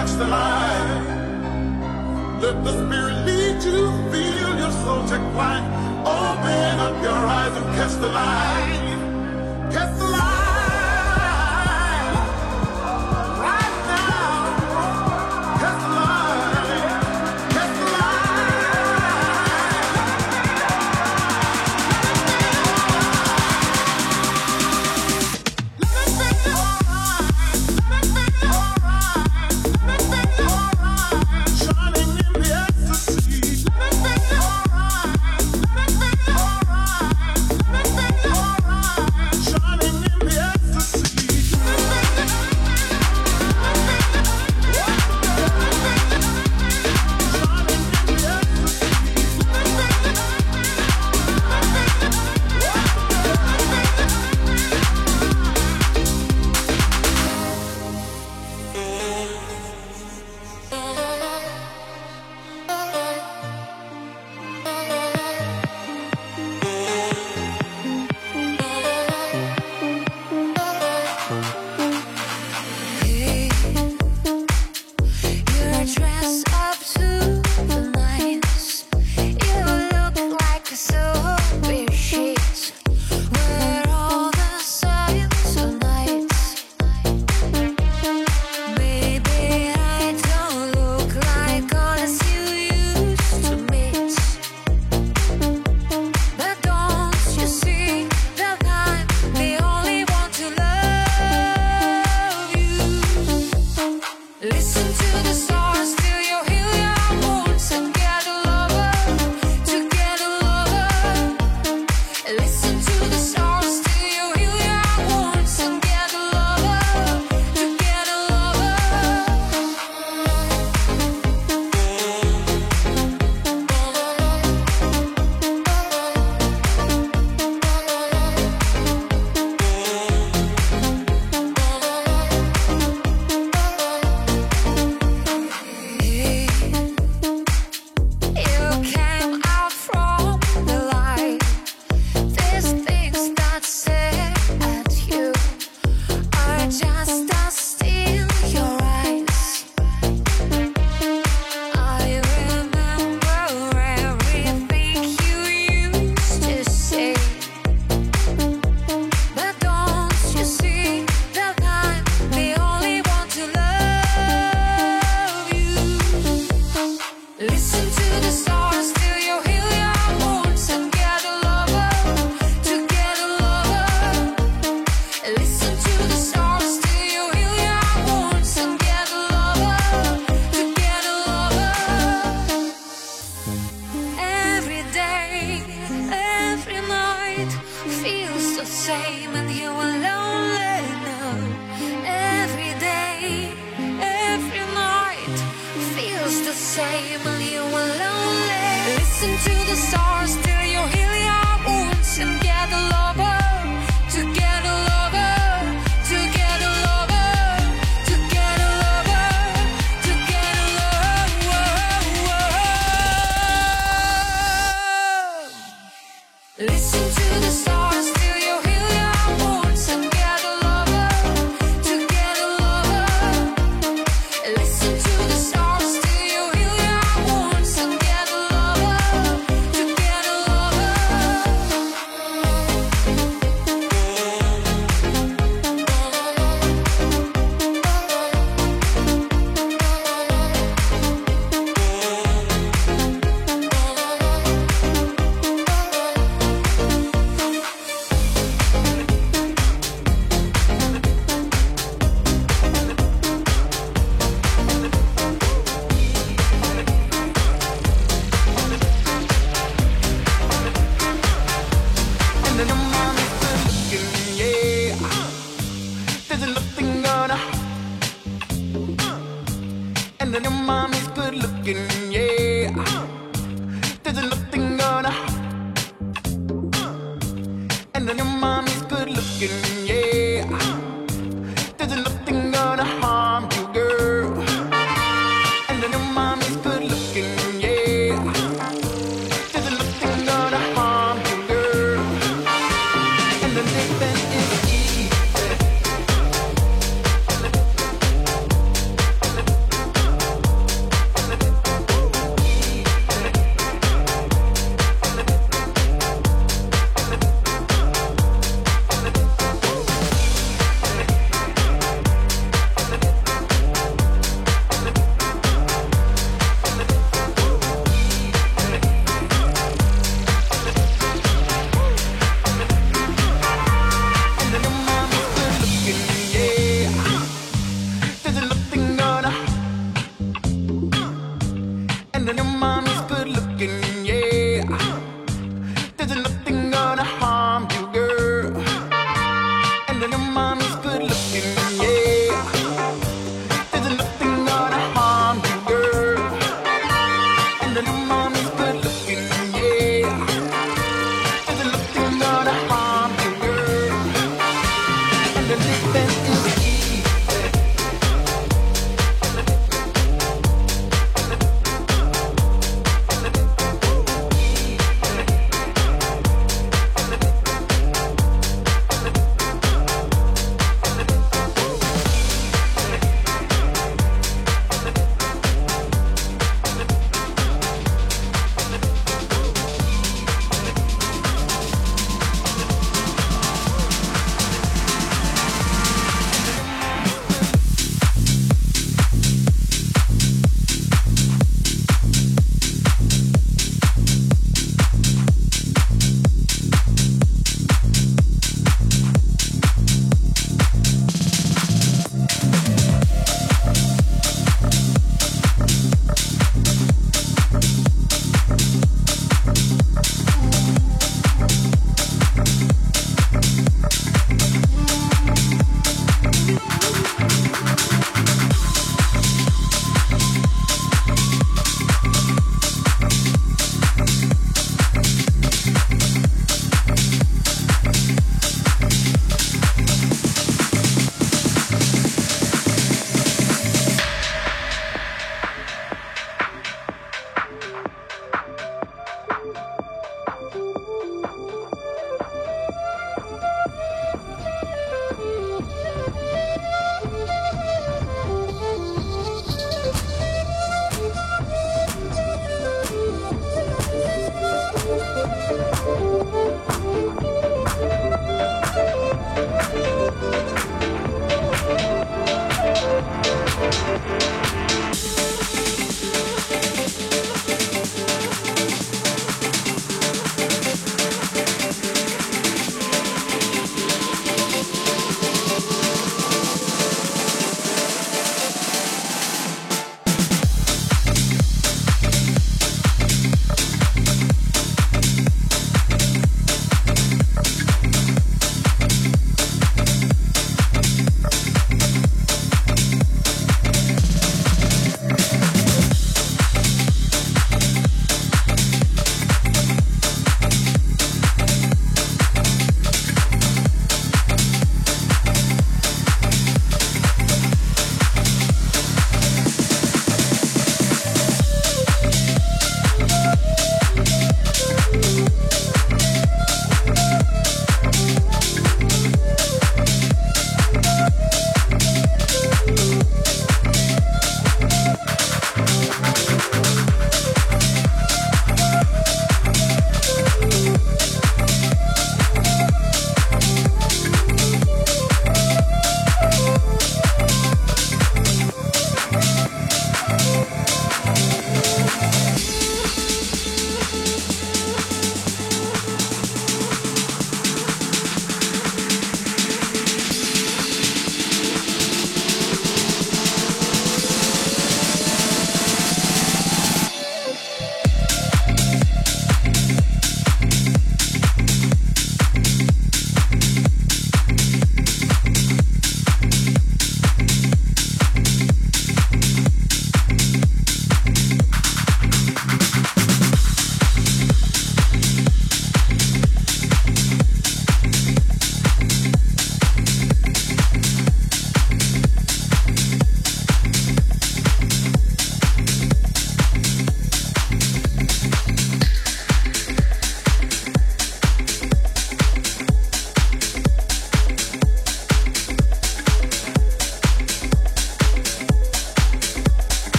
Catch the light. Let the Spirit lead you. Feel your soul take flight. Open up your eyes and catch the light. Catch the light. there's enough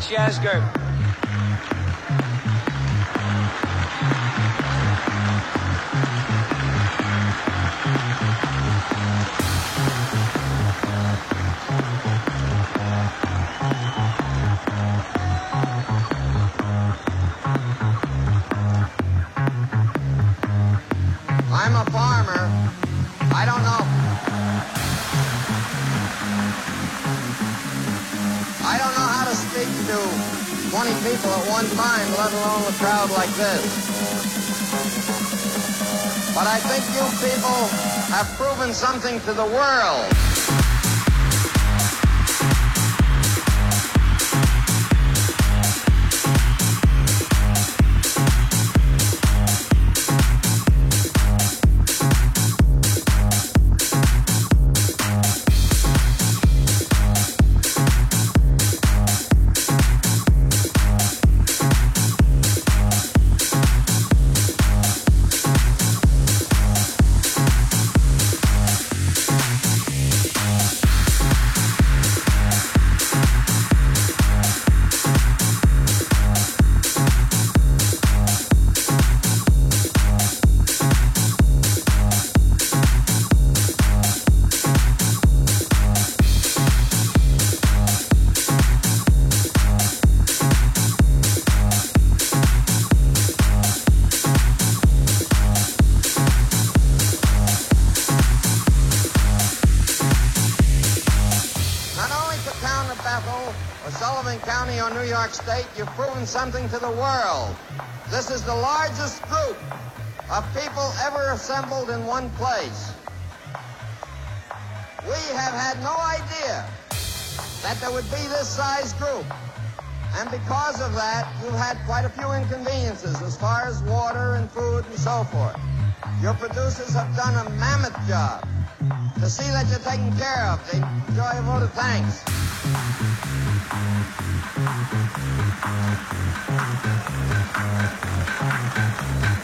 Jazz girl. something to the world. given something to the world. This is the largest group of people ever assembled in one place. We have had no idea that there would be this size group. And because of that, you've had quite a few inconveniences as far as water and food and so forth. Your producers have done a mammoth job to see that you're taken care of. They enjoy a vote of thanks.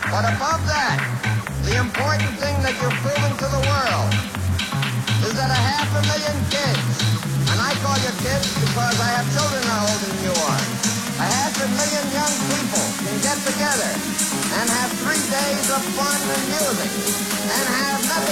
But above that, the important thing that you're proving to the world is that a half a million kids, and I call you kids because I have children how old than you are, a half a million young people can get together and have three days of fun and music and have nothing.